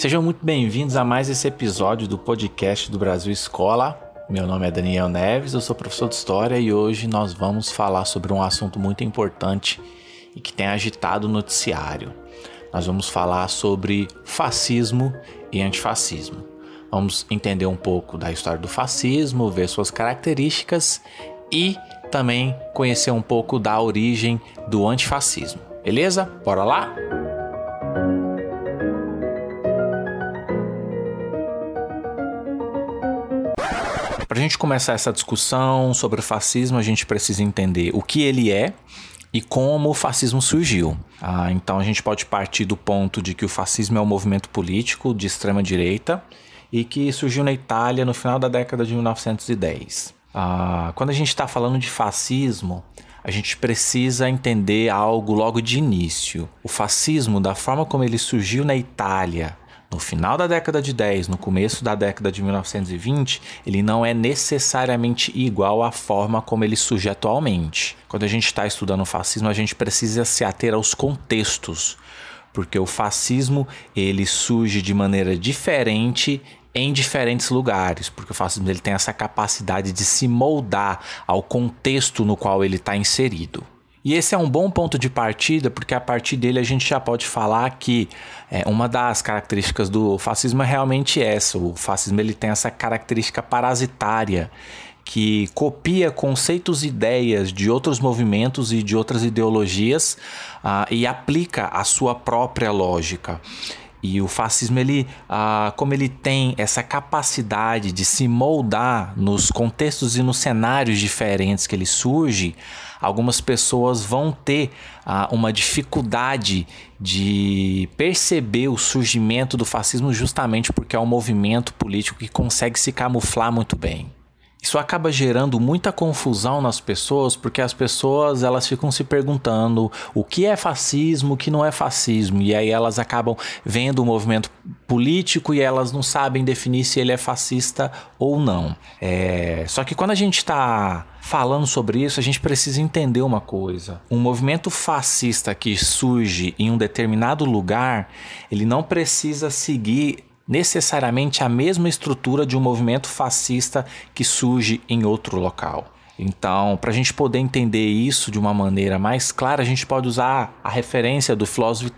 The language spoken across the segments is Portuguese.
Sejam muito bem-vindos a mais esse episódio do podcast do Brasil Escola. Meu nome é Daniel Neves, eu sou professor de História e hoje nós vamos falar sobre um assunto muito importante e que tem agitado o noticiário. Nós vamos falar sobre fascismo e antifascismo. Vamos entender um pouco da história do fascismo, ver suas características e também conhecer um pouco da origem do antifascismo. Beleza? Bora lá? Gente começar essa discussão sobre o fascismo, a gente precisa entender o que ele é e como o fascismo surgiu. Ah, então a gente pode partir do ponto de que o fascismo é um movimento político de extrema direita e que surgiu na Itália no final da década de 1910. Ah, quando a gente está falando de fascismo, a gente precisa entender algo logo de início. O fascismo, da forma como ele surgiu na Itália, no final da década de 10, no começo da década de 1920, ele não é necessariamente igual à forma como ele surge atualmente. Quando a gente está estudando o fascismo, a gente precisa se ater aos contextos, porque o fascismo ele surge de maneira diferente em diferentes lugares, porque o fascismo ele tem essa capacidade de se moldar ao contexto no qual ele está inserido. E esse é um bom ponto de partida, porque a partir dele a gente já pode falar que é, uma das características do fascismo é realmente essa. O fascismo ele tem essa característica parasitária que copia conceitos e ideias de outros movimentos e de outras ideologias uh, e aplica a sua própria lógica. E o fascismo, ele, ah, como ele tem essa capacidade de se moldar nos contextos e nos cenários diferentes que ele surge, algumas pessoas vão ter ah, uma dificuldade de perceber o surgimento do fascismo justamente porque é um movimento político que consegue se camuflar muito bem. Isso acaba gerando muita confusão nas pessoas, porque as pessoas elas ficam se perguntando o que é fascismo, o que não é fascismo, e aí elas acabam vendo o movimento político e elas não sabem definir se ele é fascista ou não. É... Só que quando a gente está falando sobre isso, a gente precisa entender uma coisa. Um movimento fascista que surge em um determinado lugar, ele não precisa seguir necessariamente a mesma estrutura de um movimento fascista que surge em outro local. Então, para a gente poder entender isso de uma maneira mais clara, a gente pode usar a referência do filósofo,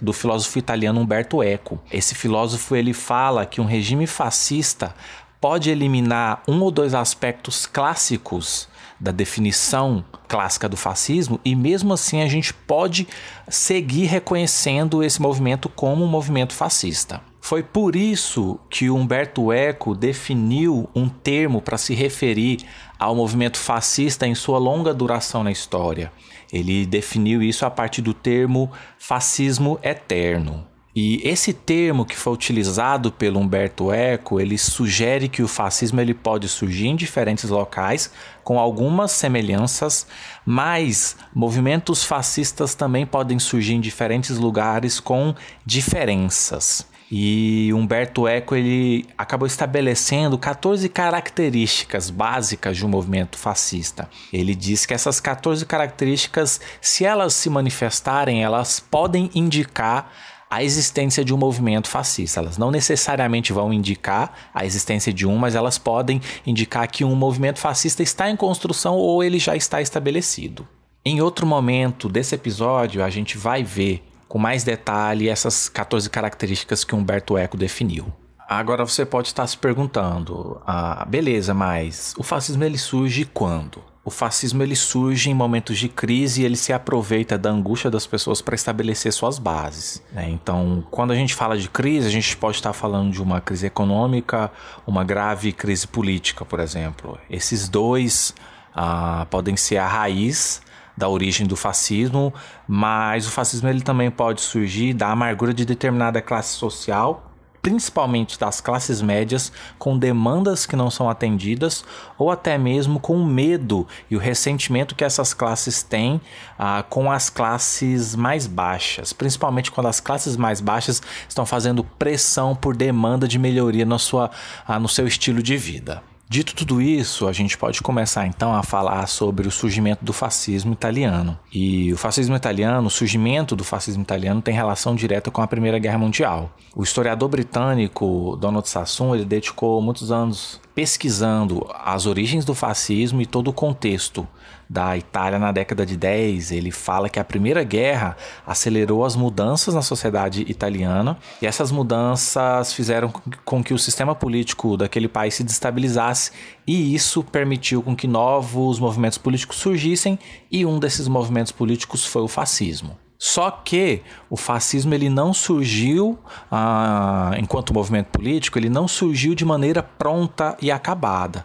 do filósofo italiano Umberto Eco. Esse filósofo ele fala que um regime fascista pode eliminar um ou dois aspectos clássicos da definição clássica do fascismo e mesmo assim a gente pode seguir reconhecendo esse movimento como um movimento fascista. Foi por isso que Humberto Eco definiu um termo para se referir ao movimento fascista em sua longa duração na história. Ele definiu isso a partir do termo fascismo eterno. E esse termo que foi utilizado pelo Humberto Eco, ele sugere que o fascismo ele pode surgir em diferentes locais, com algumas semelhanças, mas movimentos fascistas também podem surgir em diferentes lugares com diferenças. E Humberto Eco ele acabou estabelecendo 14 características básicas de um movimento fascista. Ele diz que essas 14 características, se elas se manifestarem, elas podem indicar a existência de um movimento fascista. Elas não necessariamente vão indicar a existência de um, mas elas podem indicar que um movimento fascista está em construção ou ele já está estabelecido. Em outro momento desse episódio, a gente vai ver com mais detalhe essas 14 características que Humberto Eco definiu. Agora você pode estar se perguntando, ah, beleza, mas o fascismo ele surge quando? O fascismo ele surge em momentos de crise e ele se aproveita da angústia das pessoas para estabelecer suas bases. Né? Então, quando a gente fala de crise, a gente pode estar falando de uma crise econômica, uma grave crise política, por exemplo. Esses dois ah, podem ser a raiz da origem do fascismo, mas o fascismo ele também pode surgir da amargura de determinada classe social, principalmente das classes médias, com demandas que não são atendidas, ou até mesmo com o medo e o ressentimento que essas classes têm ah, com as classes mais baixas, principalmente quando as classes mais baixas estão fazendo pressão por demanda de melhoria na sua, ah, no seu estilo de vida. Dito tudo isso, a gente pode começar então a falar sobre o surgimento do fascismo italiano. E o fascismo italiano, o surgimento do fascismo italiano tem relação direta com a Primeira Guerra Mundial. O historiador britânico Donald Sassoon ele dedicou muitos anos pesquisando as origens do fascismo e todo o contexto da Itália na década de 10. Ele fala que a Primeira Guerra acelerou as mudanças na sociedade italiana e essas mudanças fizeram com que o sistema político daquele país se destabilizasse e isso permitiu com que novos movimentos políticos surgissem e um desses movimentos políticos foi o fascismo. Só que o fascismo ele não surgiu ah, enquanto movimento político, ele não surgiu de maneira pronta e acabada.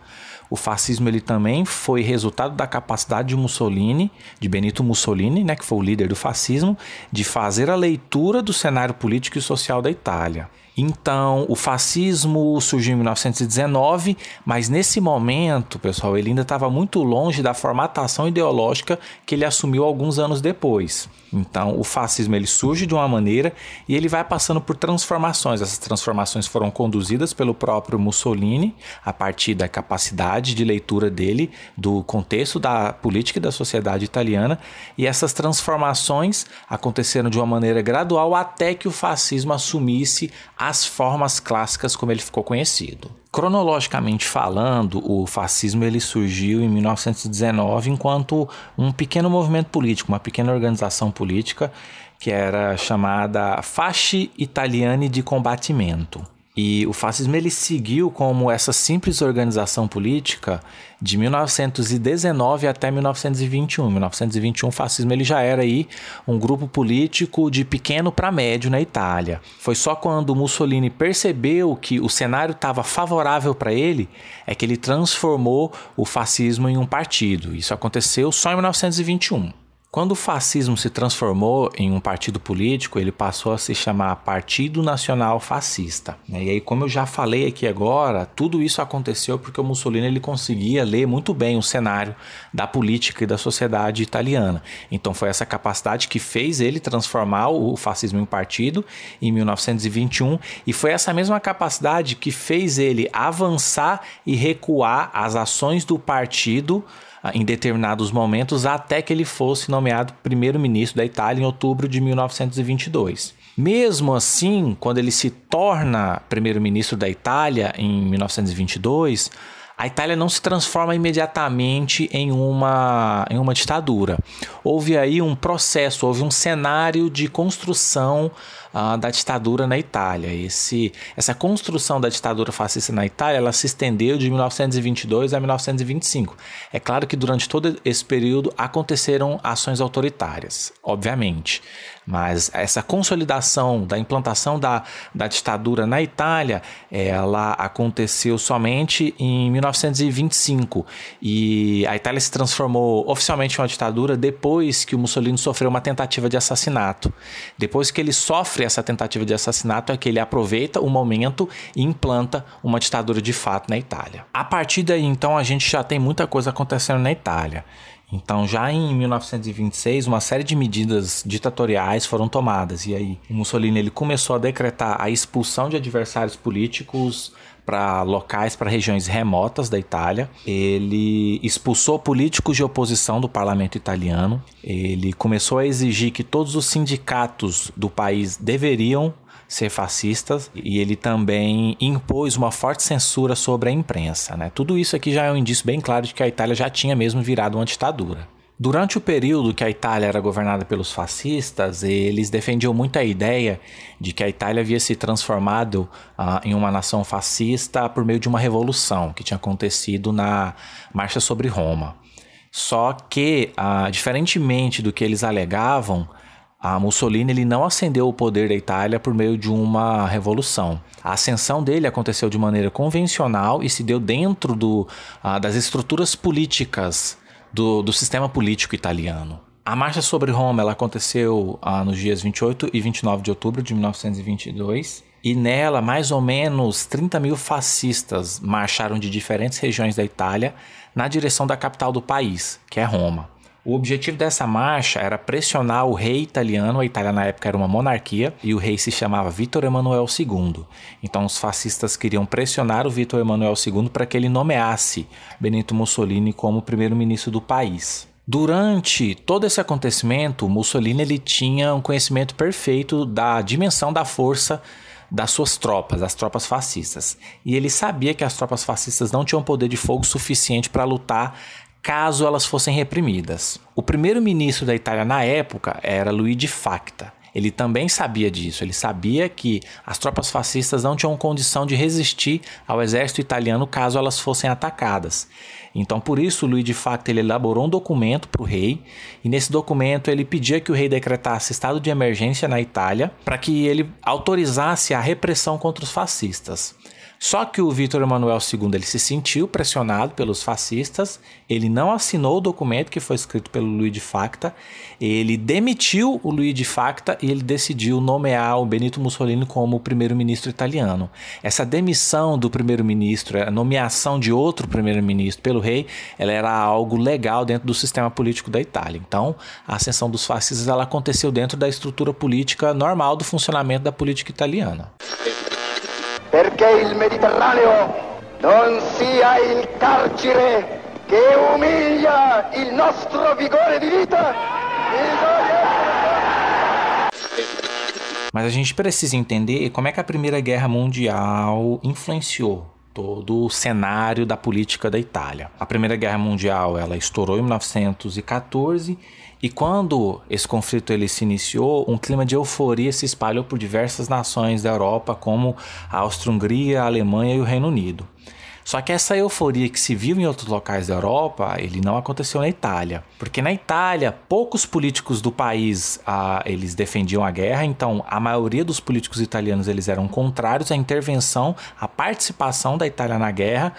O fascismo ele também foi resultado da capacidade de Mussolini, de Benito Mussolini, né, que foi o líder do fascismo, de fazer a leitura do cenário político e social da Itália. Então, o fascismo surgiu em 1919, mas nesse momento, pessoal, ele ainda estava muito longe da formatação ideológica que ele assumiu alguns anos depois. Então, o fascismo ele surge de uma maneira e ele vai passando por transformações. Essas transformações foram conduzidas pelo próprio Mussolini a partir da capacidade de leitura dele do contexto da política e da sociedade italiana, e essas transformações aconteceram de uma maneira gradual até que o fascismo assumisse as formas clássicas como ele ficou conhecido. Cronologicamente falando, o fascismo ele surgiu em 1919 enquanto um pequeno movimento político, uma pequena organização política que era chamada Fasci Italiani de Combatimento. E o fascismo ele seguiu como essa simples organização política de 1919 até 1921. Em 1921 o fascismo ele já era aí um grupo político de pequeno para médio na Itália. Foi só quando Mussolini percebeu que o cenário estava favorável para ele é que ele transformou o fascismo em um partido. Isso aconteceu só em 1921. Quando o fascismo se transformou em um partido político, ele passou a se chamar Partido Nacional Fascista. Né? E aí, como eu já falei aqui agora, tudo isso aconteceu porque o Mussolini ele conseguia ler muito bem o cenário da política e da sociedade italiana. Então, foi essa capacidade que fez ele transformar o fascismo em partido em 1921, e foi essa mesma capacidade que fez ele avançar e recuar as ações do partido em determinados momentos até que ele fosse nomeado primeiro-ministro da Itália em outubro de 1922. Mesmo assim, quando ele se torna primeiro-ministro da Itália em 1922, a Itália não se transforma imediatamente em uma, em uma ditadura. Houve aí um processo, houve um cenário de construção da ditadura na Itália. Esse, essa construção da ditadura fascista na Itália ela se estendeu de 1922 a 1925. É claro que durante todo esse período aconteceram ações autoritárias, obviamente. Mas essa consolidação da implantação da, da ditadura na Itália, ela aconteceu somente em 1925. E a Itália se transformou oficialmente em uma ditadura depois que o Mussolini sofreu uma tentativa de assassinato. Depois que ele sofre essa tentativa de assassinato, é que ele aproveita o momento e implanta uma ditadura de fato na Itália. A partir daí, então, a gente já tem muita coisa acontecendo na Itália. Então, já em 1926, uma série de medidas ditatoriais foram tomadas. E aí, o Mussolini ele começou a decretar a expulsão de adversários políticos para locais, para regiões remotas da Itália. Ele expulsou políticos de oposição do parlamento italiano. Ele começou a exigir que todos os sindicatos do país deveriam ser fascistas e ele também impôs uma forte censura sobre a imprensa. Né? Tudo isso aqui já é um indício bem claro de que a Itália já tinha mesmo virado uma ditadura. Durante o período que a Itália era governada pelos fascistas, eles defendiam muito a ideia de que a Itália havia se transformado uh, em uma nação fascista por meio de uma revolução que tinha acontecido na Marcha sobre Roma. Só que, uh, diferentemente do que eles alegavam, a Mussolini ele não ascendeu o poder da Itália por meio de uma revolução. A ascensão dele aconteceu de maneira convencional e se deu dentro do, uh, das estruturas políticas do, do, sistema político italiano. A marcha sobre Roma ela aconteceu uh, nos dias 28 e 29 de outubro de 1922 e nela mais ou menos 30 mil fascistas marcharam de diferentes regiões da Itália na direção da capital do país, que é Roma. O objetivo dessa marcha era pressionar o rei italiano, a Itália na época era uma monarquia, e o rei se chamava Vítor Emanuel II. Então os fascistas queriam pressionar o Vítor Emanuel II para que ele nomeasse Benito Mussolini como primeiro-ministro do país. Durante todo esse acontecimento, Mussolini ele tinha um conhecimento perfeito da dimensão da força das suas tropas, das tropas fascistas. E ele sabia que as tropas fascistas não tinham poder de fogo suficiente para lutar caso elas fossem reprimidas. O primeiro-ministro da Itália na época era Luigi Facta. Ele também sabia disso, ele sabia que as tropas fascistas não tinham condição de resistir ao exército italiano caso elas fossem atacadas. Então, por isso, Luiz de Facto ele elaborou um documento para o rei, e nesse documento ele pedia que o rei decretasse estado de emergência na Itália para que ele autorizasse a repressão contra os fascistas. Só que o Vítor Emanuel II ele se sentiu pressionado pelos fascistas, ele não assinou o documento que foi escrito pelo Luiz de Facta, ele demitiu o Luiz de Facta e ele decidiu nomear o Benito Mussolini como primeiro-ministro italiano. Essa demissão do primeiro-ministro, a nomeação de outro primeiro-ministro pelo rei, ela era algo legal dentro do sistema político da Itália. Então, a ascensão dos fascistas ela aconteceu dentro da estrutura política normal do funcionamento da política italiana. Perché il Mediterraneo non sia il carcere che umilia il nostro vigore di vita. Mas a gente precisa entender como é que a Primeira Guerra Mundial influenciou todo o cenário da política da Itália. A Primeira Guerra Mundial ela estourou em 1914 e quando esse conflito ele se iniciou, um clima de euforia se espalhou por diversas nações da Europa, como a Áustria-Hungria, a Alemanha e o Reino Unido. Só que essa euforia que se viu em outros locais da Europa, ele não aconteceu na Itália, porque na Itália poucos políticos do país ah, eles defendiam a guerra, então a maioria dos políticos italianos eles eram contrários à intervenção, à participação da Itália na guerra,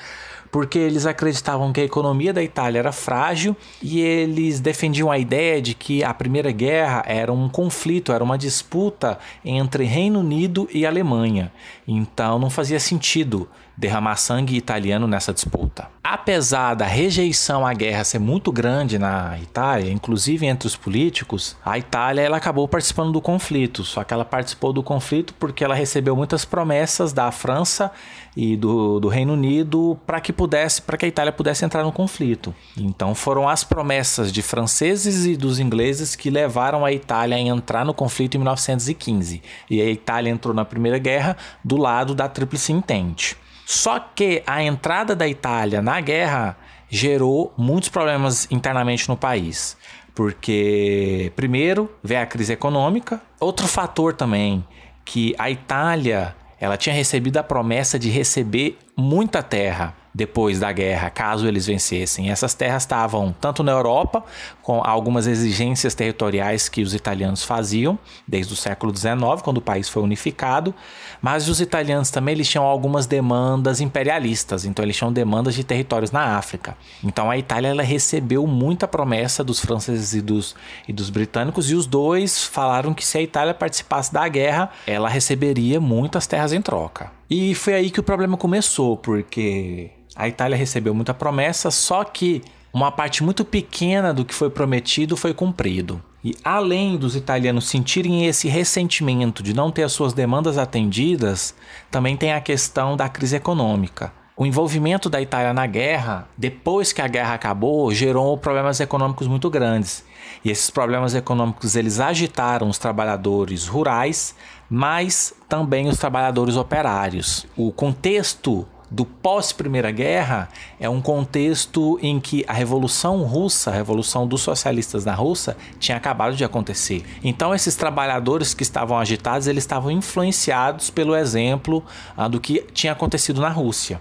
porque eles acreditavam que a economia da Itália era frágil e eles defendiam a ideia de que a Primeira Guerra era um conflito, era uma disputa entre Reino Unido e Alemanha. Então não fazia sentido derramar sangue italiano nessa disputa. Apesar da rejeição à guerra ser muito grande na Itália, inclusive entre os políticos, a Itália ela acabou participando do conflito. Só que ela participou do conflito porque ela recebeu muitas promessas da França e do, do Reino Unido para que pudesse, para que a Itália pudesse entrar no conflito. Então foram as promessas de franceses e dos ingleses que levaram a Itália a entrar no conflito em 1915. E a Itália entrou na Primeira Guerra do lado da Tríplice Entente. Só que a entrada da Itália na guerra gerou muitos problemas internamente no país. Porque, primeiro, veio a crise econômica. Outro fator também, que a Itália ela tinha recebido a promessa de receber muita terra depois da guerra, caso eles vencessem. Essas terras estavam tanto na Europa, com algumas exigências territoriais que os italianos faziam desde o século XIX, quando o país foi unificado, mas os italianos também eles tinham algumas demandas imperialistas, então eles tinham demandas de territórios na África. Então a Itália ela recebeu muita promessa dos franceses e dos, e dos britânicos, e os dois falaram que se a Itália participasse da guerra, ela receberia muitas terras em troca. E foi aí que o problema começou, porque a Itália recebeu muita promessa, só que uma parte muito pequena do que foi prometido foi cumprido. E além dos italianos sentirem esse ressentimento de não ter as suas demandas atendidas, também tem a questão da crise econômica. O envolvimento da Itália na guerra, depois que a guerra acabou, gerou problemas econômicos muito grandes. E esses problemas econômicos eles agitaram os trabalhadores rurais, mas também os trabalhadores operários. O contexto do pós-Primeira Guerra é um contexto em que a Revolução Russa, a Revolução dos Socialistas na Rússia, tinha acabado de acontecer. Então esses trabalhadores que estavam agitados, eles estavam influenciados pelo exemplo ah, do que tinha acontecido na Rússia.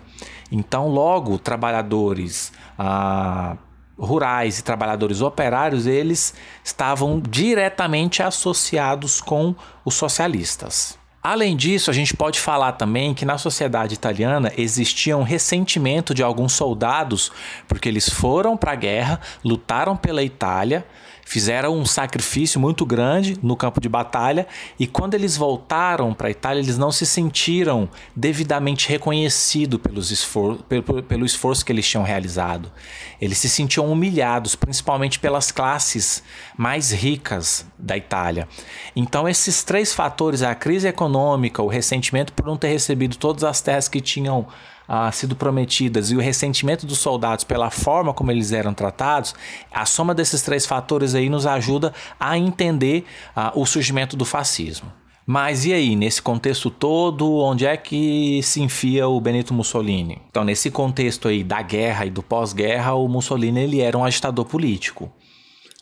Então logo trabalhadores ah, rurais e trabalhadores operários, eles estavam diretamente associados com os socialistas. Além disso, a gente pode falar também que na sociedade italiana existia um ressentimento de alguns soldados, porque eles foram para a guerra, lutaram pela Itália, fizeram um sacrifício muito grande no campo de batalha e quando eles voltaram para a Itália, eles não se sentiram devidamente reconhecidos esfor pelo, pelo esforço que eles tinham realizado. Eles se sentiam humilhados, principalmente pelas classes mais ricas da Itália. Então, esses três fatores, a crise econômica, o ressentimento por não ter recebido todas as terras que tinham ah, sido prometidas e o ressentimento dos soldados pela forma como eles eram tratados, a soma desses três fatores aí nos ajuda a entender ah, o surgimento do fascismo. Mas e aí, nesse contexto todo, onde é que se enfia o Benito Mussolini? Então, nesse contexto aí da guerra e do pós-guerra, o Mussolini ele era um agitador político.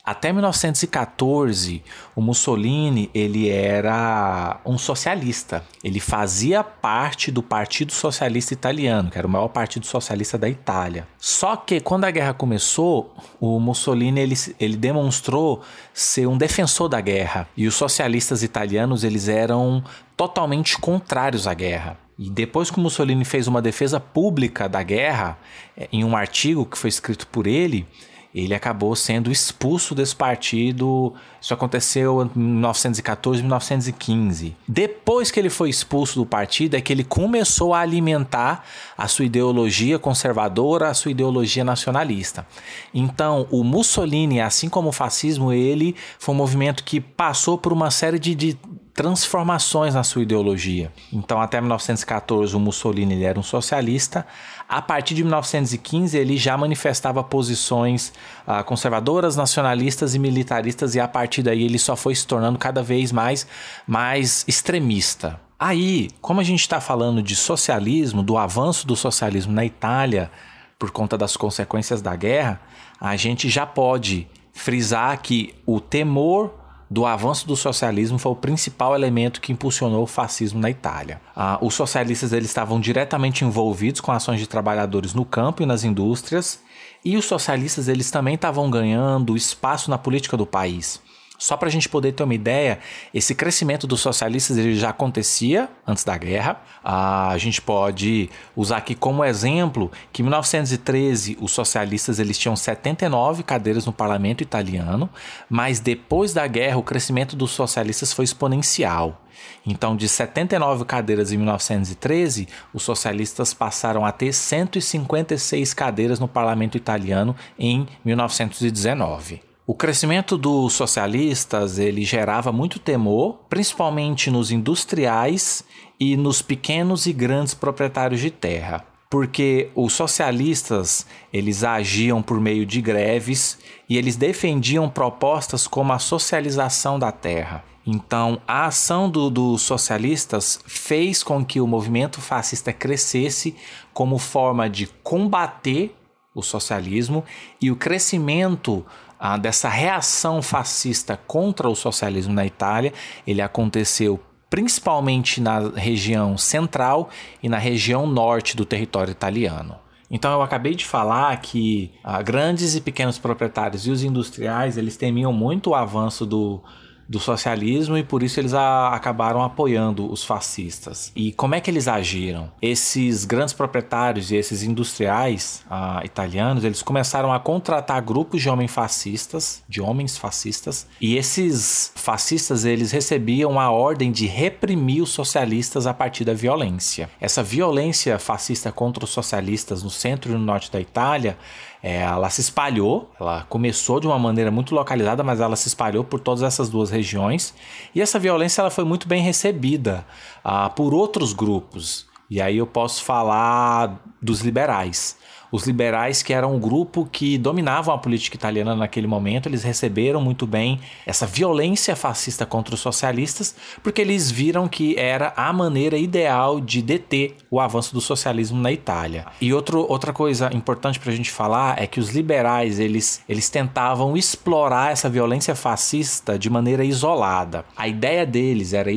Até 1914, o Mussolini ele era um socialista. Ele fazia parte do Partido Socialista Italiano, que era o maior partido socialista da Itália. Só que quando a guerra começou, o Mussolini ele, ele demonstrou ser um defensor da guerra e os socialistas italianos eles eram totalmente contrários à guerra. E depois que o Mussolini fez uma defesa pública da guerra, eh, em um artigo que foi escrito por ele, ele acabou sendo expulso desse partido. Isso aconteceu em 1914, 1915. Depois que ele foi expulso do partido, é que ele começou a alimentar a sua ideologia conservadora, a sua ideologia nacionalista. Então, o Mussolini, assim como o fascismo, ele foi um movimento que passou por uma série de, de transformações na sua ideologia. Então, até 1914, o Mussolini ele era um socialista. A partir de 1915, ele já manifestava posições ah, conservadoras, nacionalistas e militaristas, e a partir daí ele só foi se tornando cada vez mais, mais extremista. Aí, como a gente está falando de socialismo, do avanço do socialismo na Itália, por conta das consequências da guerra, a gente já pode frisar que o temor do avanço do socialismo foi o principal elemento que impulsionou o fascismo na Itália. Ah, os socialistas eles estavam diretamente envolvidos com ações de trabalhadores no campo e nas indústrias, e os socialistas eles também estavam ganhando espaço na política do país. Só para a gente poder ter uma ideia, esse crescimento dos socialistas ele já acontecia antes da guerra. Ah, a gente pode usar aqui como exemplo que em 1913 os socialistas eles tinham 79 cadeiras no parlamento italiano, mas depois da guerra o crescimento dos socialistas foi exponencial. Então, de 79 cadeiras em 1913, os socialistas passaram a ter 156 cadeiras no parlamento italiano em 1919. O crescimento dos socialistas ele gerava muito temor, principalmente nos industriais e nos pequenos e grandes proprietários de terra, porque os socialistas eles agiam por meio de greves e eles defendiam propostas como a socialização da terra. Então, a ação dos do socialistas fez com que o movimento fascista crescesse como forma de combater o socialismo e o crescimento ah, dessa reação fascista contra o socialismo na Itália, ele aconteceu principalmente na região central e na região norte do território italiano. Então eu acabei de falar que ah, grandes e pequenos proprietários e os industriais eles temiam muito o avanço do, do socialismo e por isso eles a, acabaram apoiando os fascistas. E como é que eles agiram? Esses grandes proprietários e esses industriais uh, italianos, eles começaram a contratar grupos de homens fascistas, de homens fascistas, e esses fascistas eles recebiam a ordem de reprimir os socialistas a partir da violência. Essa violência fascista contra os socialistas no centro e no norte da Itália ela se espalhou, ela começou de uma maneira muito localizada, mas ela se espalhou por todas essas duas regiões. E essa violência ela foi muito bem recebida ah, por outros grupos. E aí eu posso falar dos liberais. Os liberais, que eram um grupo que dominavam a política italiana naquele momento, eles receberam muito bem essa violência fascista contra os socialistas, porque eles viram que era a maneira ideal de deter o avanço do socialismo na Itália. E outro, outra coisa importante para a gente falar é que os liberais eles, eles tentavam explorar essa violência fascista de maneira isolada. A ideia deles era,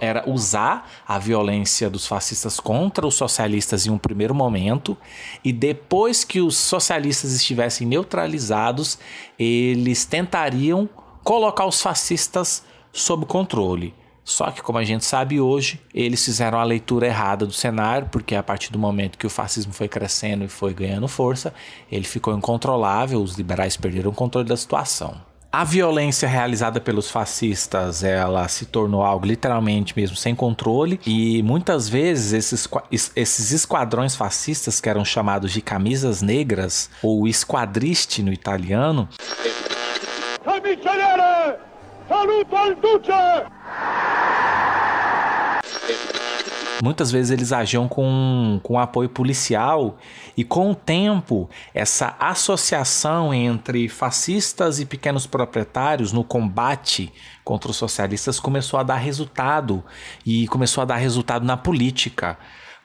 era usar a violência dos fascistas contra os socialistas em um primeiro momento e depois depois que os socialistas estivessem neutralizados, eles tentariam colocar os fascistas sob controle. Só que, como a gente sabe hoje, eles fizeram a leitura errada do cenário, porque a partir do momento que o fascismo foi crescendo e foi ganhando força, ele ficou incontrolável, os liberais perderam o controle da situação. A violência realizada pelos fascistas, ela se tornou algo literalmente mesmo sem controle e muitas vezes esses, esses esquadrões fascistas que eram chamados de camisas negras ou esquadriste no italiano. Saluto al duce! Muitas vezes eles agiam com, com apoio policial e com o tempo essa associação entre fascistas e pequenos proprietários no combate contra os socialistas começou a dar resultado e começou a dar resultado na política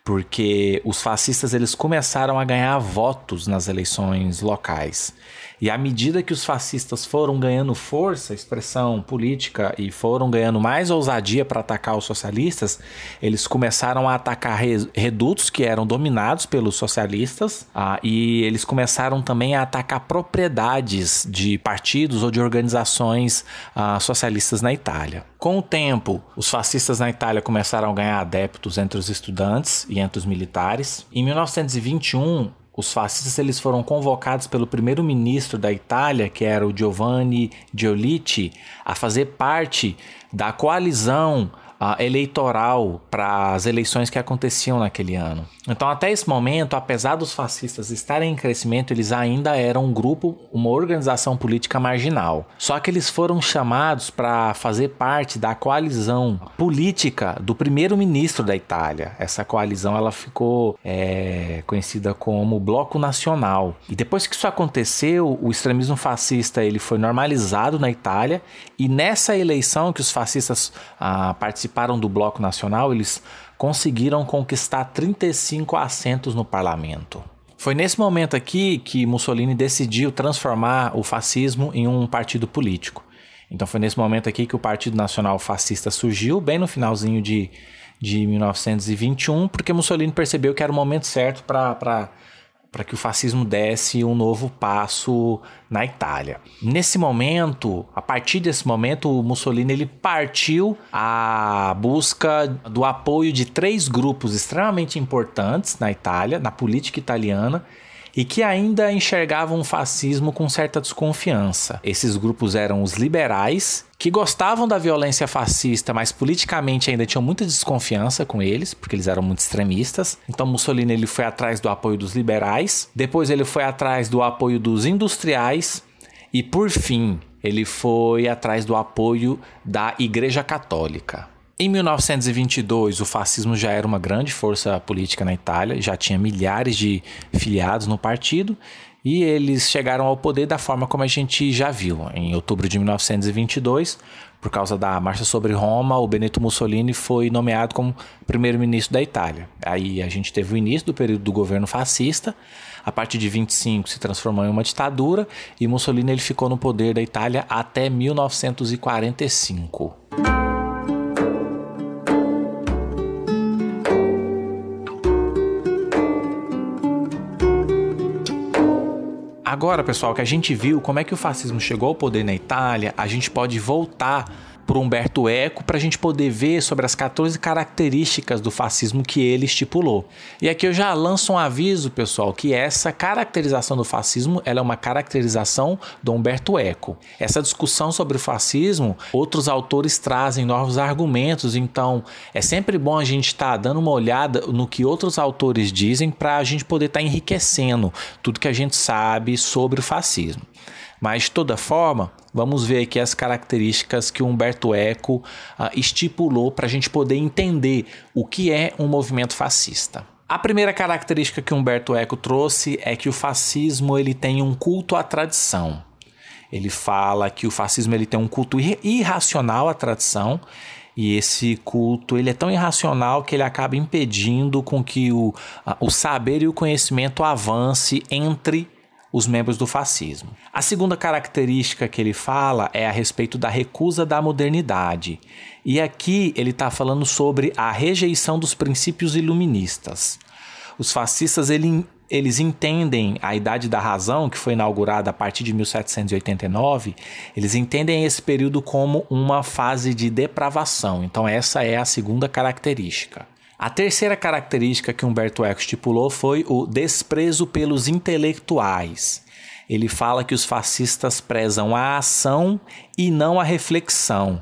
porque os fascistas eles começaram a ganhar votos nas eleições locais. E à medida que os fascistas foram ganhando força, expressão política e foram ganhando mais ousadia para atacar os socialistas, eles começaram a atacar redutos que eram dominados pelos socialistas ah, e eles começaram também a atacar propriedades de partidos ou de organizações ah, socialistas na Itália. Com o tempo, os fascistas na Itália começaram a ganhar adeptos entre os estudantes e entre os militares. Em 1921, os fascistas eles foram convocados pelo primeiro-ministro da Itália, que era o Giovanni Giolitti, a fazer parte da coalizão uh, eleitoral para as eleições que aconteciam naquele ano. Então, até esse momento, apesar dos fascistas estarem em crescimento, eles ainda eram um grupo, uma organização política marginal. Só que eles foram chamados para fazer parte da coalizão política do primeiro-ministro da Itália. Essa coalizão ela ficou é, conhecida como Bloco Nacional. E depois que isso aconteceu, o extremismo fascista ele foi normalizado na Itália e nessa eleição que os fascistas ah, participaram participaram do Bloco Nacional, eles conseguiram conquistar 35 assentos no parlamento. Foi nesse momento aqui que Mussolini decidiu transformar o fascismo em um partido político. Então foi nesse momento aqui que o Partido Nacional Fascista surgiu, bem no finalzinho de, de 1921, porque Mussolini percebeu que era o momento certo para para que o fascismo desse um novo passo na Itália. Nesse momento, a partir desse momento, o Mussolini ele partiu à busca do apoio de três grupos extremamente importantes na Itália, na política italiana, e que ainda enxergavam o fascismo com certa desconfiança. Esses grupos eram os liberais, que gostavam da violência fascista, mas politicamente ainda tinham muita desconfiança com eles, porque eles eram muito extremistas. Então Mussolini ele foi atrás do apoio dos liberais, depois ele foi atrás do apoio dos industriais e por fim ele foi atrás do apoio da Igreja Católica. Em 1922, o fascismo já era uma grande força política na Itália, já tinha milhares de filiados no partido e eles chegaram ao poder da forma como a gente já viu. Em outubro de 1922, por causa da marcha sobre Roma, o Benito Mussolini foi nomeado como primeiro-ministro da Itália. Aí a gente teve o início do período do governo fascista. A partir de 25 se transformou em uma ditadura e Mussolini ele ficou no poder da Itália até 1945. Agora, pessoal, que a gente viu como é que o fascismo chegou ao poder na Itália, a gente pode voltar por Humberto Eco para a gente poder ver sobre as 14 características do fascismo que ele estipulou. E aqui eu já lanço um aviso, pessoal, que essa caracterização do fascismo ela é uma caracterização do Humberto Eco. Essa discussão sobre o fascismo, outros autores trazem novos argumentos, então é sempre bom a gente estar tá dando uma olhada no que outros autores dizem para a gente poder estar tá enriquecendo tudo que a gente sabe sobre o fascismo. Mas, de toda forma, vamos ver aqui as características que Humberto Eco uh, estipulou para a gente poder entender o que é um movimento fascista. A primeira característica que Humberto Eco trouxe é que o fascismo ele tem um culto à tradição. Ele fala que o fascismo ele tem um culto irracional à tradição e esse culto ele é tão irracional que ele acaba impedindo com que o, o saber e o conhecimento avance entre os membros do fascismo. A segunda característica que ele fala é a respeito da recusa da modernidade. E aqui ele está falando sobre a rejeição dos princípios iluministas. Os fascistas ele, eles entendem a Idade da Razão, que foi inaugurada a partir de 1789, eles entendem esse período como uma fase de depravação. Então, essa é a segunda característica. A terceira característica que Humberto Eco estipulou foi o desprezo pelos intelectuais. ele fala que os fascistas prezam a ação e não a reflexão.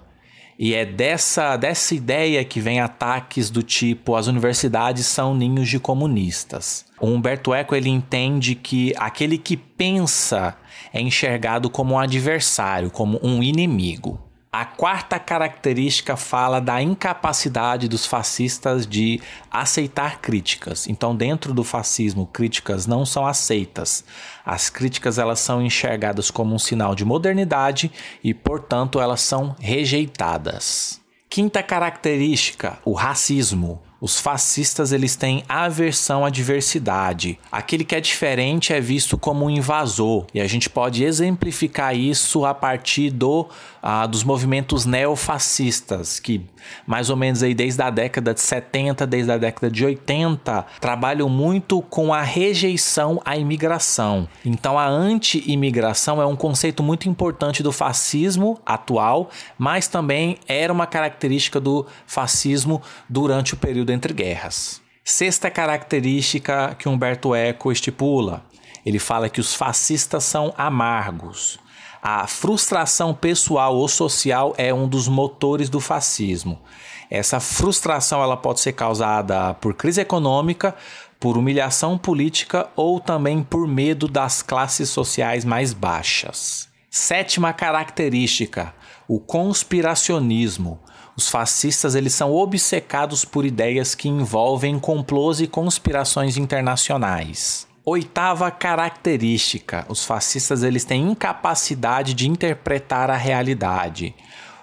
E é dessa, dessa ideia que vem ataques do tipo as universidades são ninhos de comunistas. O Humberto Eco ele entende que aquele que pensa é enxergado como um adversário, como um inimigo. A quarta característica fala da incapacidade dos fascistas de aceitar críticas. Então, dentro do fascismo, críticas não são aceitas. As críticas elas são enxergadas como um sinal de modernidade e, portanto, elas são rejeitadas. Quinta característica, o racismo. Os fascistas eles têm aversão à diversidade. Aquele que é diferente é visto como um invasor. E a gente pode exemplificar isso a partir do, ah, dos movimentos neofascistas, que mais ou menos aí desde a década de 70, desde a década de 80, trabalham muito com a rejeição à imigração. Então a anti-imigração é um conceito muito importante do fascismo atual, mas também era uma característica do fascismo durante o período período entre guerras. Sexta característica que Humberto Eco estipula: ele fala que os fascistas são amargos. A frustração pessoal ou social é um dos motores do fascismo. Essa frustração ela pode ser causada por crise econômica, por humilhação política ou também por medo das classes sociais mais baixas. Sétima característica: o conspiracionismo. Os fascistas eles são obcecados por ideias que envolvem complôs e conspirações internacionais. Oitava característica: os fascistas eles têm incapacidade de interpretar a realidade.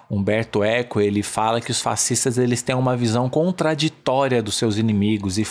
Humberto Eco ele fala que os fascistas eles têm uma visão contraditória dos seus inimigos e,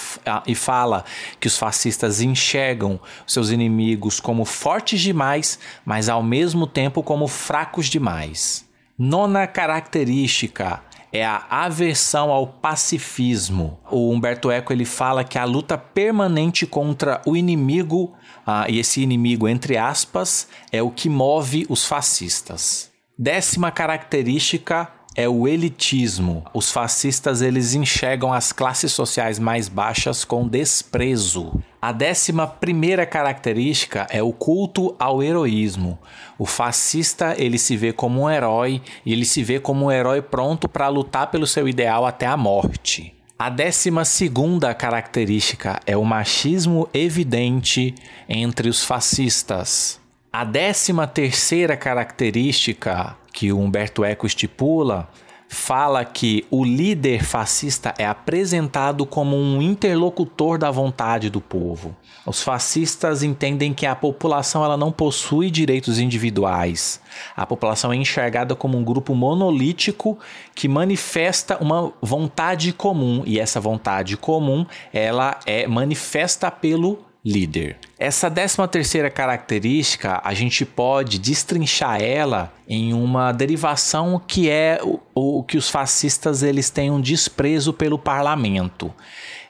e fala que os fascistas enxergam seus inimigos como fortes demais, mas ao mesmo tempo como fracos demais. Nona característica: é a aversão ao pacifismo. O Humberto Eco ele fala que a luta permanente contra o inimigo, ah, e esse inimigo entre aspas, é o que move os fascistas. Décima característica é o elitismo. Os fascistas eles enxergam as classes sociais mais baixas com desprezo. A décima primeira característica é o culto ao heroísmo. O fascista ele se vê como um herói e ele se vê como um herói pronto para lutar pelo seu ideal até a morte. A décima segunda característica é o machismo evidente entre os fascistas. A décima terceira característica que o Humberto Eco estipula fala que o líder fascista é apresentado como um interlocutor da vontade do povo. Os fascistas entendem que a população ela não possui direitos individuais. A população é enxergada como um grupo monolítico que manifesta uma vontade comum e essa vontade comum ela é manifesta pelo líder. Essa décima terceira característica, a gente pode destrinchar ela em uma derivação que é o, o que os fascistas eles têm um desprezo pelo parlamento.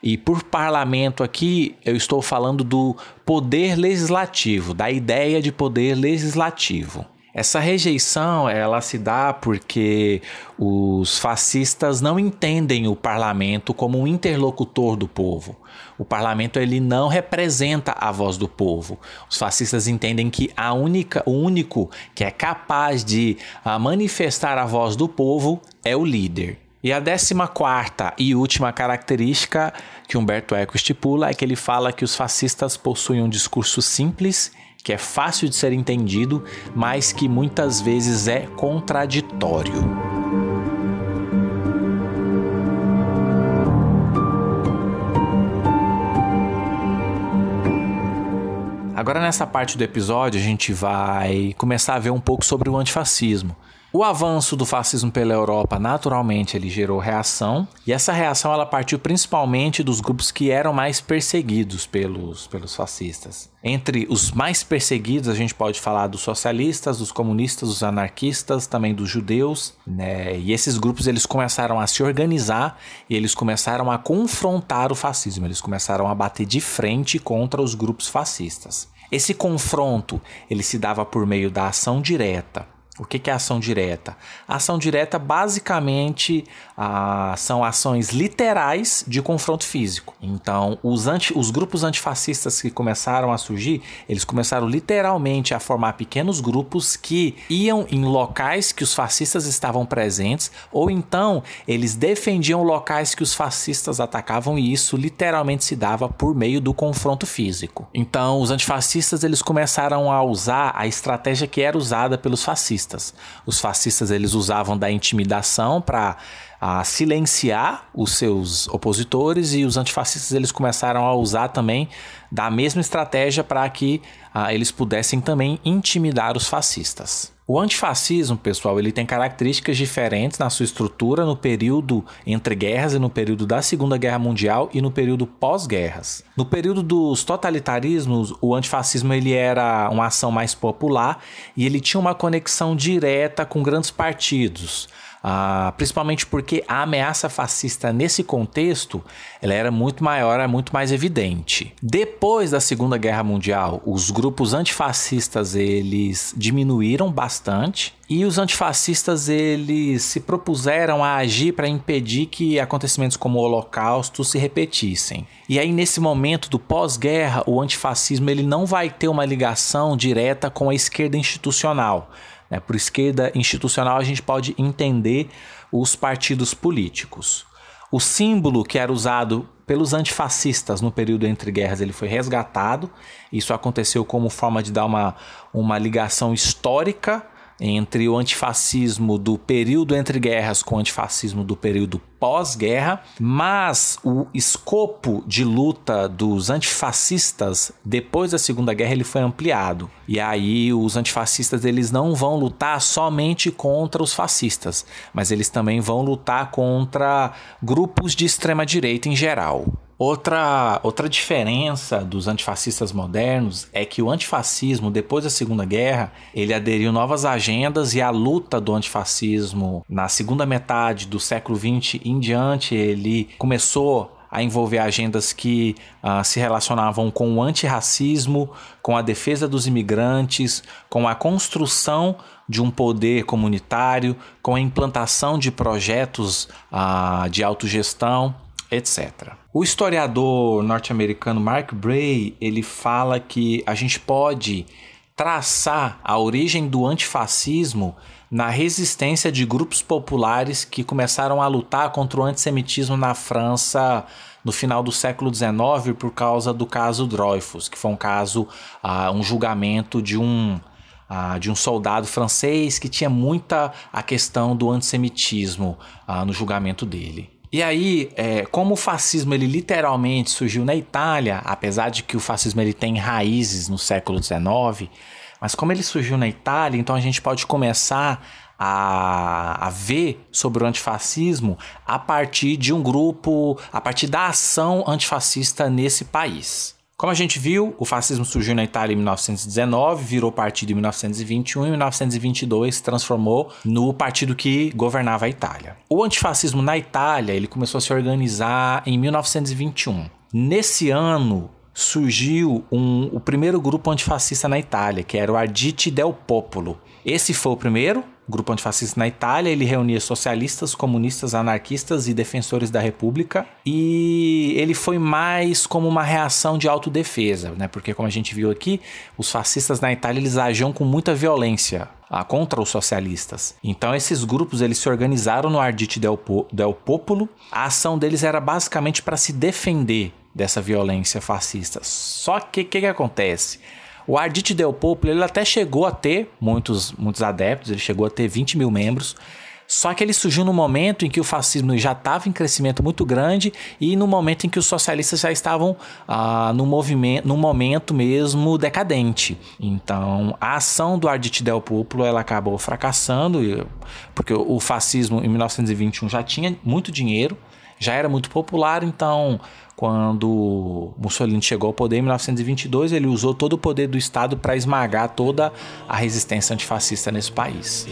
E por parlamento aqui, eu estou falando do poder legislativo, da ideia de poder legislativo. Essa rejeição ela se dá porque os fascistas não entendem o parlamento como um interlocutor do povo. O parlamento ele não representa a voz do povo. Os fascistas entendem que a única, o único que é capaz de uh, manifestar a voz do povo é o líder. E a décima quarta e última característica que Humberto Eco estipula é que ele fala que os fascistas possuem um discurso simples que é fácil de ser entendido, mas que muitas vezes é contraditório. Agora, nessa parte do episódio, a gente vai começar a ver um pouco sobre o antifascismo. O avanço do fascismo pela Europa, naturalmente, ele gerou reação, e essa reação ela partiu principalmente dos grupos que eram mais perseguidos pelos, pelos fascistas. Entre os mais perseguidos, a gente pode falar dos socialistas, dos comunistas, dos anarquistas, também dos judeus, né? E esses grupos eles começaram a se organizar e eles começaram a confrontar o fascismo, eles começaram a bater de frente contra os grupos fascistas. Esse confronto, ele se dava por meio da ação direta, O que é ação direta? ação direta, basicamente, ah, são ações literais de confronto físico. Então, os, anti, os grupos antifascistas que começaram a surgir, eles começaram literalmente a formar pequenos grupos que iam em locais que os fascistas estavam presentes, ou então eles defendiam locais que os fascistas atacavam, e isso literalmente se dava por meio do confronto físico. Então, os antifascistas eles começaram a usar a estratégia que era usada pelos fascistas. Os fascistas eles usavam da intimidação para a silenciar os seus opositores e os antifascistas eles começaram a usar também da mesma estratégia para que ah, eles pudessem também intimidar os fascistas. O antifascismo, pessoal, ele tem características diferentes na sua estrutura no período entre guerras e no período da Segunda Guerra Mundial e no período pós-guerras. No período dos totalitarismos, o antifascismo ele era uma ação mais popular e ele tinha uma conexão direta com grandes partidos. Ah, principalmente porque a ameaça fascista nesse contexto ela era muito maior, era muito mais evidente. Depois da Segunda Guerra Mundial, os grupos antifascistas eles diminuíram bastante e os antifascistas eles se propuseram a agir para impedir que acontecimentos como o Holocausto se repetissem. E aí nesse momento do pós-guerra, o antifascismo ele não vai ter uma ligação direta com a esquerda institucional. Né? Por esquerda institucional, a gente pode entender os partidos políticos. O símbolo que era usado pelos antifascistas no período entre guerras ele foi resgatado. Isso aconteceu como forma de dar uma, uma ligação histórica entre o antifascismo do período entre guerras com o antifascismo do período pós-guerra, mas o escopo de luta dos antifascistas depois da Segunda Guerra ele foi ampliado. E aí os antifascistas eles não vão lutar somente contra os fascistas, mas eles também vão lutar contra grupos de extrema direita em geral. Outra, outra diferença dos antifascistas modernos é que o antifascismo, depois da Segunda Guerra, ele aderiu novas agendas e a luta do antifascismo na segunda metade do século XX em diante, ele começou a envolver agendas que uh, se relacionavam com o antirracismo, com a defesa dos imigrantes, com a construção de um poder comunitário, com a implantação de projetos uh, de autogestão etc. O historiador norte-americano Mark Bray, ele fala que a gente pode traçar a origem do antifascismo na resistência de grupos populares que começaram a lutar contra o antissemitismo na França no final do século XIX por causa do caso Dreyfus, que foi um caso, uh, um julgamento de um uh, de um soldado francês que tinha muita a questão do antissemitismo uh, no julgamento dele. E aí, é, como o fascismo ele literalmente surgiu na Itália, apesar de que o fascismo ele tem raízes no século XIX, mas como ele surgiu na Itália, então a gente pode começar a, a ver sobre o antifascismo a partir de um grupo, a partir da ação antifascista nesse país. Como a gente viu, o fascismo surgiu na Itália em 1919, virou partido em 1921 e em 1922 se transformou no partido que governava a Itália. O antifascismo na Itália ele começou a se organizar em 1921. Nesse ano surgiu um, o primeiro grupo antifascista na Itália, que era o Arditi del Popolo. Esse foi o primeiro, grupo antifascista na Itália, ele reunia socialistas, comunistas, anarquistas e defensores da República, e ele foi mais como uma reação de autodefesa, né? Porque como a gente viu aqui, os fascistas na Itália eles agiam com muita violência ah, contra os socialistas. Então esses grupos eles se organizaram no Ardite del, po del Popolo. A ação deles era basicamente para se defender dessa violência fascista. Só que o que, que acontece? O Ardite Del Popolo ele até chegou a ter muitos, muitos adeptos, ele chegou a ter 20 mil membros. Só que ele surgiu no momento em que o fascismo já estava em crescimento muito grande e no momento em que os socialistas já estavam ah, no movimento, no momento mesmo decadente. Então, a ação do Ardite Del Popolo ela acabou fracassando, porque o fascismo em 1921 já tinha muito dinheiro, já era muito popular, então quando Mussolini chegou ao poder em 1922, ele usou todo o poder do Estado para esmagar toda a resistência antifascista nesse país.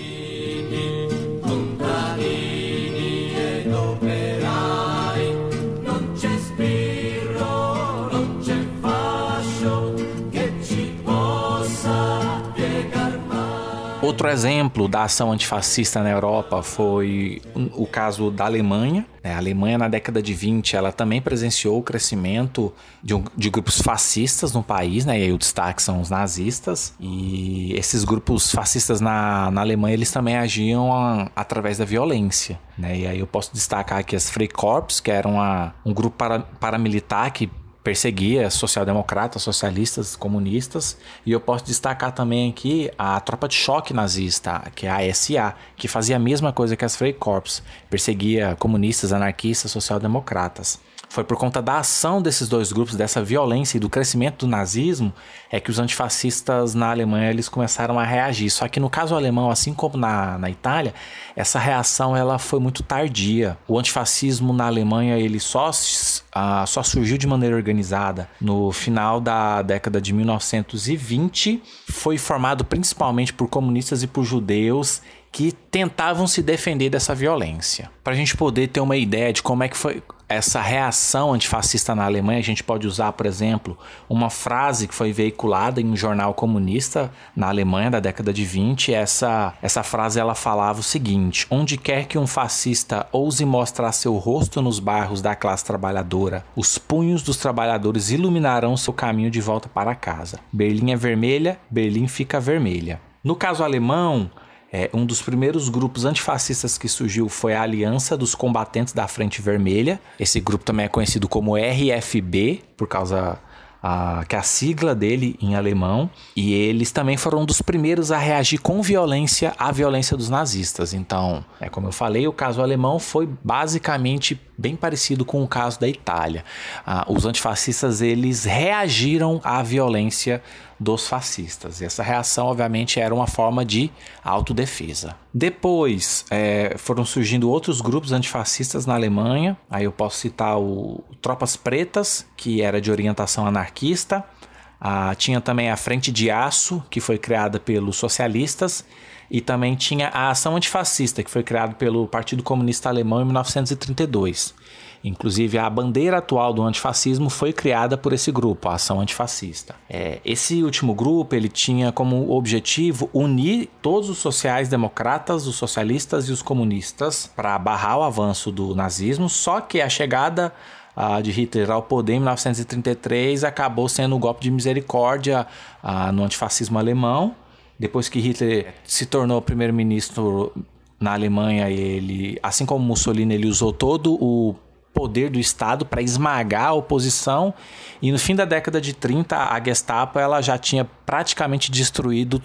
Outro exemplo da ação antifascista na Europa foi o caso da Alemanha. Né? A Alemanha, na década de 20, ela também presenciou o crescimento de, um, de grupos fascistas no país, né? e aí o destaque são os nazistas. E esses grupos fascistas na, na Alemanha, eles também agiam a, através da violência. Né? E aí eu posso destacar aqui as Freikorps, que eram um grupo para, paramilitar que perseguia social-democratas, socialistas, comunistas. E eu posso destacar também aqui a tropa de choque nazista, que é a SA, que fazia a mesma coisa que as Freikorps, perseguia comunistas, anarquistas, social-democratas. Foi por conta da ação desses dois grupos, dessa violência e do crescimento do nazismo, é que os antifascistas na Alemanha eles começaram a reagir. Só que no caso alemão, assim como na, na Itália, essa reação ela foi muito tardia. O antifascismo na Alemanha ele só, uh, só surgiu de maneira organizada no final da década de 1920. Foi formado principalmente por comunistas e por judeus que tentavam se defender dessa violência. Para a gente poder ter uma ideia de como é que foi essa reação antifascista na Alemanha, a gente pode usar, por exemplo, uma frase que foi veiculada em um jornal comunista na Alemanha da década de 20. Essa, essa frase ela falava o seguinte: Onde quer que um fascista ouse mostrar seu rosto nos bairros da classe trabalhadora, os punhos dos trabalhadores iluminarão seu caminho de volta para casa. Berlim é vermelha, Berlim fica vermelha. No caso alemão, é, um dos primeiros grupos antifascistas que surgiu foi a Aliança dos Combatentes da Frente Vermelha. Esse grupo também é conhecido como RFB, por causa a, que é a sigla dele em alemão, e eles também foram um dos primeiros a reagir com violência à violência dos nazistas. Então, é como eu falei, o caso alemão foi basicamente bem parecido com o caso da Itália. Ah, os antifascistas eles reagiram à violência dos fascistas. E essa reação, obviamente, era uma forma de autodefesa. Depois é, foram surgindo outros grupos antifascistas na Alemanha. Aí eu posso citar o Tropas Pretas, que era de orientação anarquista. Ah, tinha também a Frente de Aço, que foi criada pelos socialistas. E também tinha a Ação Antifascista, que foi criada pelo Partido Comunista Alemão em 1932. Inclusive, a bandeira atual do antifascismo foi criada por esse grupo, a Ação Antifascista. É, esse último grupo ele tinha como objetivo unir todos os sociais-democratas, os socialistas e os comunistas para barrar o avanço do nazismo, só que a chegada de Hitler ao poder em 1933 acabou sendo um golpe de misericórdia no antifascismo alemão. Depois que Hitler se tornou primeiro-ministro na Alemanha, ele, assim como Mussolini, ele usou todo o poder do Estado para esmagar a oposição. E no fim da década de 30, a Gestapo ela já tinha praticamente destruído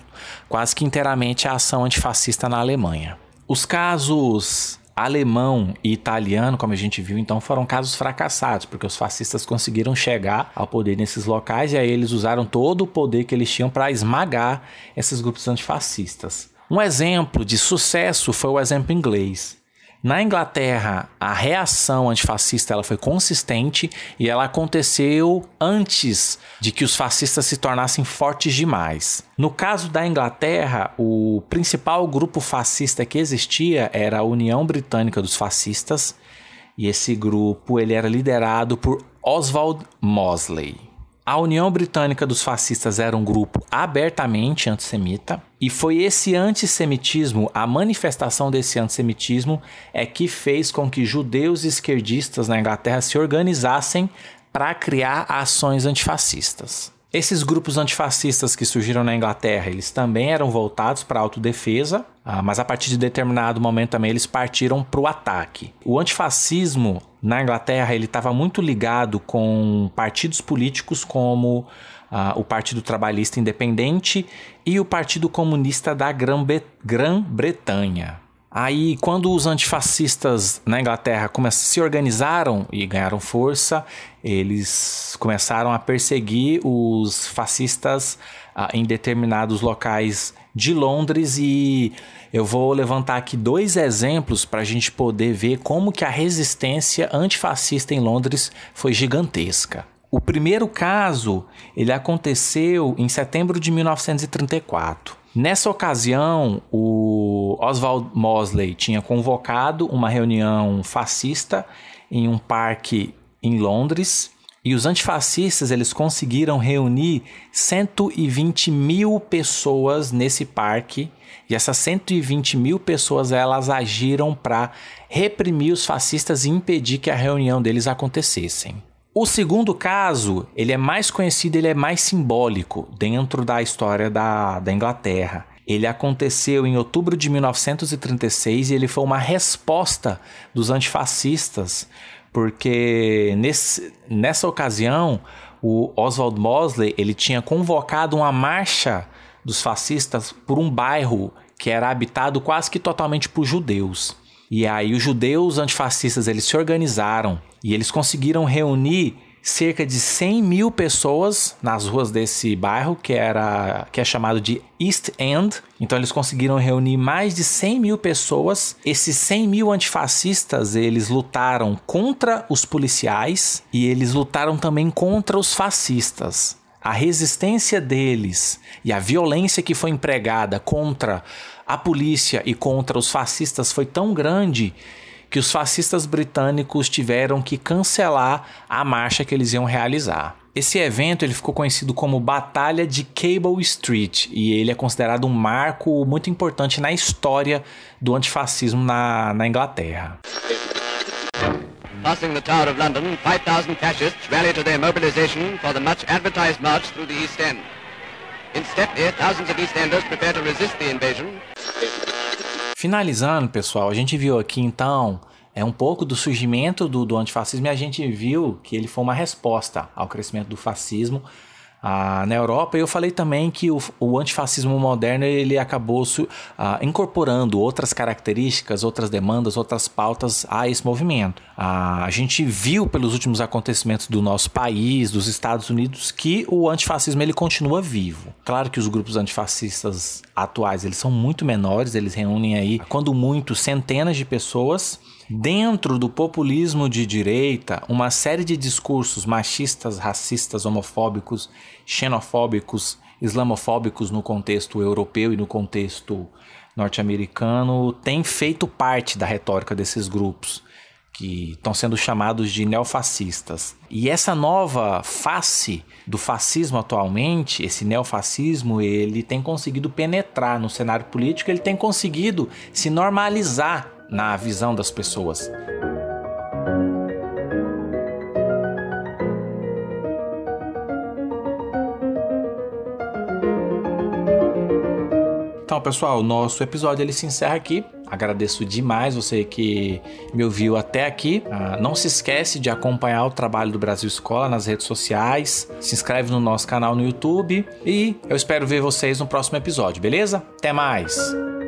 quase que inteiramente a ação antifascista na Alemanha. Os casos alemão e italiano, como a gente viu, então foram casos fracassados, porque os fascistas conseguiram chegar ao poder nesses locais e aí eles usaram todo o poder que eles tinham para esmagar esses grupos antifascistas. Um exemplo de sucesso foi o exemplo inglês. Na Inglaterra, a reação antifascista ela foi consistente e ela aconteceu antes de que os fascistas se tornassem fortes demais. No caso da Inglaterra, o principal grupo fascista que existia era a União Britânica dos Fascistas, e esse grupo ele era liderado por Oswald Mosley. A União Britânica dos Fascistas era um grupo abertamente antissemita, e foi esse antissemitismo, a manifestação desse antissemitismo, é que fez com que judeus esquerdistas na Inglaterra se organizassem para criar ações antifascistas. Esses grupos antifascistas que surgiram na Inglaterra, eles também eram voltados para a autodefesa, ah, mas a partir de determinado momento também eles partiram para o ataque. O antifascismo na Inglaterra ele estava muito ligado com partidos políticos como ah, o Partido Trabalhista Independente e o Partido Comunista da Grã-Bretanha. Aí, quando os antifascistas na Inglaterra se organizaram e ganharam força, eles começaram a perseguir os fascistas ah, em determinados locais de Londres e eu vou levantar aqui dois exemplos para a gente poder ver como que a resistência antifascista em Londres foi gigantesca. O primeiro caso ele aconteceu em setembro de 1934. Nessa ocasião, o Oswald Mosley tinha convocado uma reunião fascista em um parque em Londres E os antifascistas eles conseguiram reunir 120 mil pessoas nesse parque. E essas 120 mil pessoas elas agiram para reprimir os fascistas e impedir que a reunião deles acontecessem. O segundo caso, ele é mais conhecido, ele é mais simbólico dentro da história da, da Inglaterra. Ele aconteceu em outubro de 1936 e ele foi uma resposta dos antifascistas porque nesse, nessa ocasião o Oswald Mosley ele tinha convocado uma marcha dos fascistas por um bairro que era habitado quase que totalmente por judeus. E aí os judeus antifascistas eles se organizaram e eles conseguiram reunir cerca de 100 mil pessoas nas ruas desse bairro, que, era, que é chamado de East End. Então eles conseguiram reunir mais de 100 mil pessoas. Esses 100 mil antifascistas, eles lutaram contra os policiais e eles lutaram também contra os fascistas. A resistência deles e a violência que foi empregada contra a polícia e contra os fascistas foi tão grande que os fascistas britânicos tiveram que cancelar a marcha que eles iam realizar. Esse evento ele ficou conhecido como Batalha de Cable Street e ele é considerado um marco muito importante na história do antifascismo na, na Inglaterra. Passing the Tower of London, 5,000 fascists rally to their mobilization for the much advertised march through the East End. In Stepney, thousands of East Enders prepare to resist the invasion. Finalizando, pessoal, a gente viu aqui então é um pouco do surgimento do, do antifascismo e a gente viu que ele foi uma resposta ao crescimento do fascismo ah, na Europa. Eu falei também que o, o antifascismo moderno ele acabou ah, incorporando outras características, outras demandas, outras pautas a esse movimento. Ah, a gente viu pelos últimos acontecimentos do nosso país, dos Estados Unidos, que o antifascismo ele continua vivo. Claro que os grupos antifascistas atuais eles são muito menores, eles reúnem aí, quando muito, centenas de pessoas dentro do populismo de direita, uma série de discursos machistas, racistas, homofóbicos, xenofóbicos, islamofóbicos no contexto europeu e no contexto norte-americano tem feito parte da retórica desses grupos que estão sendo chamados de neofascistas. E essa nova face do fascismo atualmente, esse neofascismo, ele tem conseguido penetrar no cenário político, ele tem conseguido se normalizar na visão das pessoas. Então, pessoal, nosso episódio ele se encerra aqui. Agradeço demais você que me ouviu até aqui. Ah, não se esquece de acompanhar o trabalho do Brasil Escola nas redes sociais. Se inscreve no nosso canal no YouTube e eu espero ver vocês no próximo episódio, beleza? Até mais!